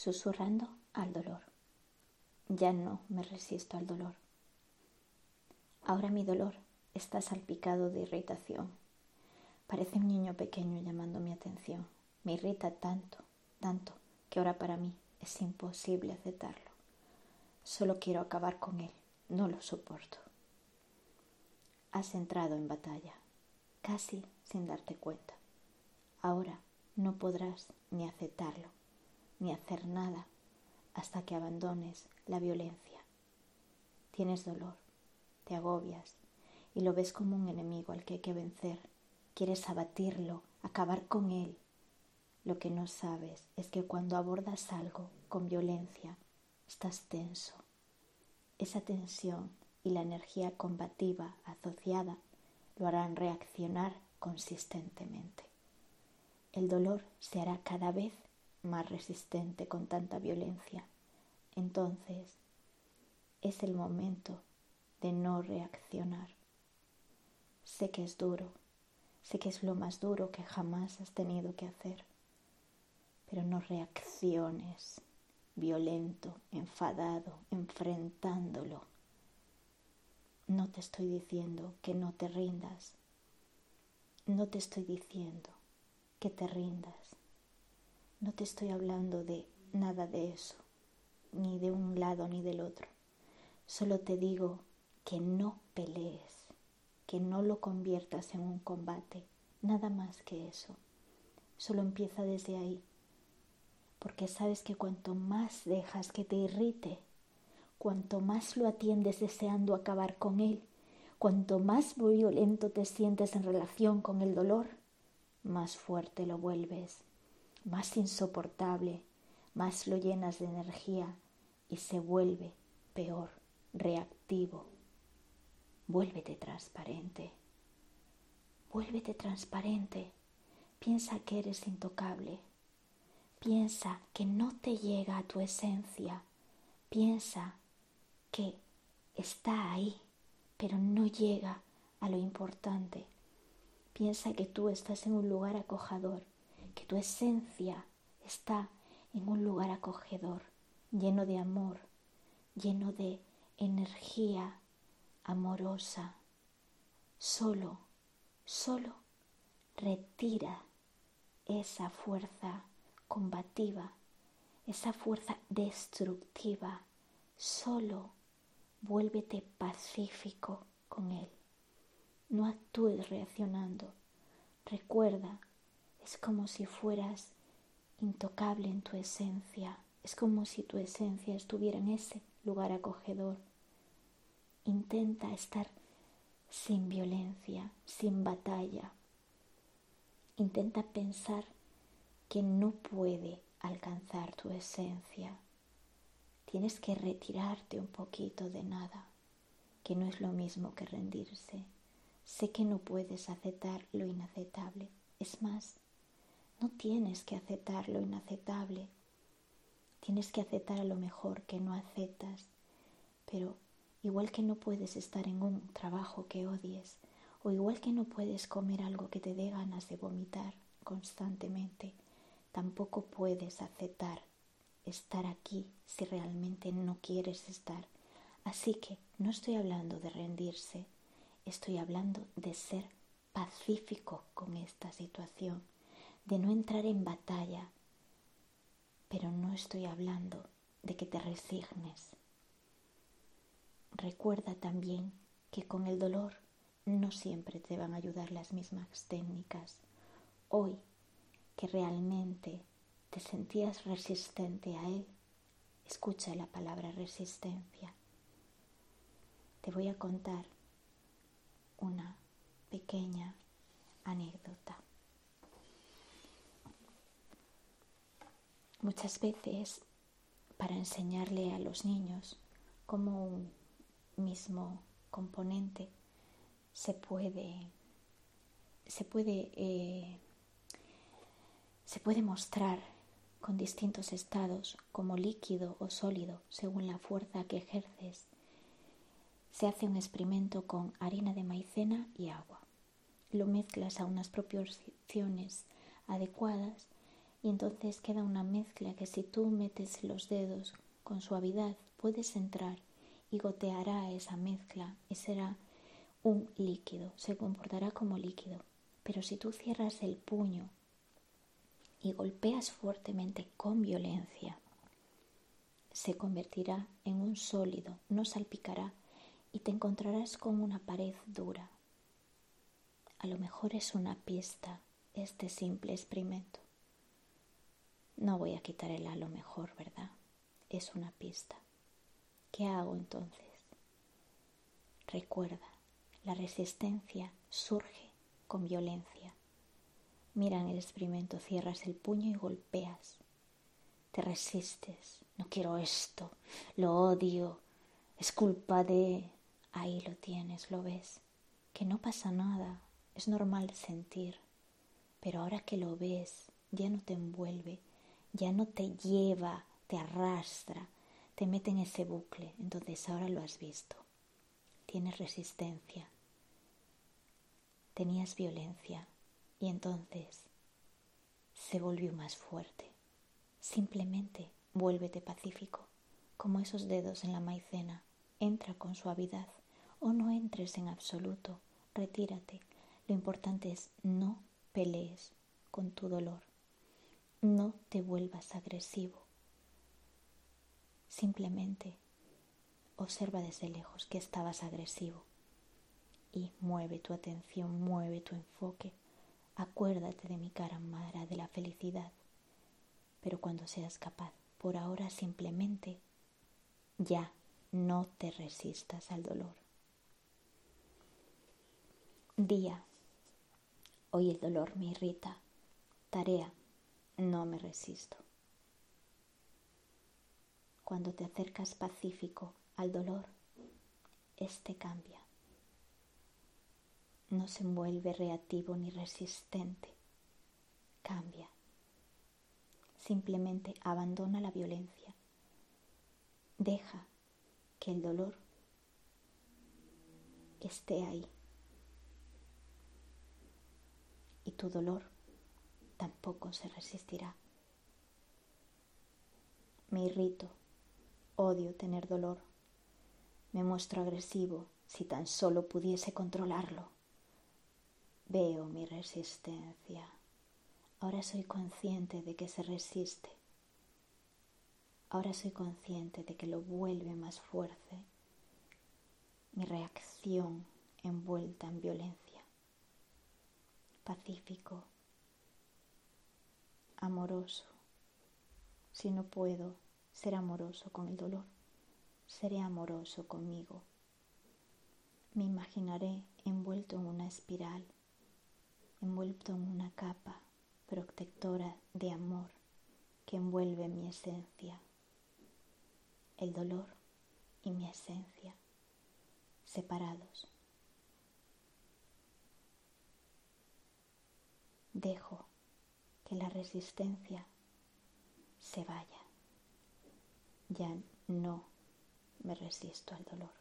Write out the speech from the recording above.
susurrando al dolor. Ya no me resisto al dolor. Ahora mi dolor está salpicado de irritación. Parece un niño pequeño llamando mi atención. Me irrita tanto, tanto, que ahora para mí es imposible aceptarlo. Solo quiero acabar con él, no lo soporto. Has entrado en batalla, casi sin darte cuenta. Ahora no podrás ni aceptarlo, ni hacer nada hasta que abandones la violencia. Tienes dolor, te agobias y lo ves como un enemigo al que hay que vencer. Quieres abatirlo, acabar con él. Lo que no sabes es que cuando abordas algo con violencia, estás tenso. Esa tensión y la energía combativa asociada lo harán reaccionar consistentemente. El dolor se hará cada vez más resistente con tanta violencia. Entonces es el momento de no reaccionar. Sé que es duro, sé que es lo más duro que jamás has tenido que hacer, pero no reacciones violento, enfadado, enfrentándolo. No te estoy diciendo que no te rindas, no te estoy diciendo que te rindas. No te estoy hablando de nada de eso, ni de un lado ni del otro. Solo te digo que no pelees, que no lo conviertas en un combate, nada más que eso. Solo empieza desde ahí, porque sabes que cuanto más dejas que te irrite, cuanto más lo atiendes deseando acabar con él, cuanto más violento te sientes en relación con el dolor, más fuerte lo vuelves, más insoportable, más lo llenas de energía y se vuelve peor, reactivo. Vuélvete transparente. Vuélvete transparente. Piensa que eres intocable. Piensa que no te llega a tu esencia. Piensa que está ahí, pero no llega a lo importante. Piensa que tú estás en un lugar acogedor, que tu esencia está en un lugar acogedor, lleno de amor, lleno de energía amorosa. Solo, solo retira esa fuerza combativa, esa fuerza destructiva. Solo vuélvete pacífico con él. No actúes reaccionando. Recuerda, es como si fueras intocable en tu esencia. Es como si tu esencia estuviera en ese lugar acogedor. Intenta estar sin violencia, sin batalla. Intenta pensar que no puede alcanzar tu esencia. Tienes que retirarte un poquito de nada, que no es lo mismo que rendirse. Sé que no puedes aceptar lo inaceptable. Es más, no tienes que aceptar lo inaceptable. Tienes que aceptar a lo mejor que no aceptas. Pero igual que no puedes estar en un trabajo que odies, o igual que no puedes comer algo que te dé ganas de vomitar constantemente, tampoco puedes aceptar estar aquí si realmente no quieres estar. Así que no estoy hablando de rendirse, Estoy hablando de ser pacífico con esta situación, de no entrar en batalla, pero no estoy hablando de que te resignes. Recuerda también que con el dolor no siempre te van a ayudar las mismas técnicas. Hoy que realmente te sentías resistente a él, escucha la palabra resistencia. Te voy a contar una pequeña anécdota. Muchas veces para enseñarle a los niños cómo un mismo componente se puede se puede eh, se puede mostrar con distintos estados como líquido o sólido según la fuerza que ejerces se hace un experimento con harina de maicena y agua. Lo mezclas a unas proporciones adecuadas Y entonces queda una mezcla que si tú metes los dedos con suavidad puedes entrar y goteará esa mezcla y será un líquido, se comportará como líquido. Pero si tú cierras el puño y golpeas fuertemente con violencia, se convertirá en un sólido, no salpicará y te encontrarás con una pared dura. A lo mejor es una pista este simple experimento. No voy a quitar el a lo mejor, ¿verdad? Es una pista. ¿Qué hago entonces? Recuerda, la resistencia surge con violencia. Mira en el experimento, cierras el puño y golpeas. Te resistes. No quiero esto. Lo odio. Es culpa de... Ahí lo tienes, lo ves. Que no pasa nada. Es normal sentir. Pero ahora que lo ves, ya no te envuelve, ya no te lleva, te arrastra, te mete en ese bucle. Entonces ahora lo has visto. Tienes resistencia. Tenías violencia y entonces se volvió más fuerte. Simplemente vuélvete pacífico, como esos dedos en la maicena. Entra con suavidad o no entres en absoluto. Retírate. Lo importante es no pelees con tu dolor. No te vuelvas agresivo. Simplemente observa desde lejos que estabas agresivo y mueve tu atención, mueve tu enfoque. Acuérdate de mi cara madre de la felicidad. Pero cuando seas capaz, por ahora simplemente ya no te resistas al dolor. Día. Hoy el dolor me irrita. Tarea. No me resisto. Cuando te acercas pacífico al dolor, este cambia. No se envuelve reactivo ni resistente. Cambia. Simplemente abandona la violencia. Deja que el dolor esté ahí. Y tu dolor tampoco se resistirá. Me irrito Odio tener dolor. Me muestro agresivo si tan solo pudiese controlarlo. Veo mi resistencia. Ahora soy consciente de que se resiste. Ahora soy consciente de que lo vuelve más fuerte. Mi reacción envuelta en violencia. Pacífico. Amoroso. Si no puedo, ser amoroso con el dolor. Seré amoroso conmigo. Me imaginaré envuelto en una espiral, envuelto en una capa protectora de amor que envuelve mi esencia. El dolor y mi esencia separados. Dejo que la resistencia se vaya ya no me resisto al dolor.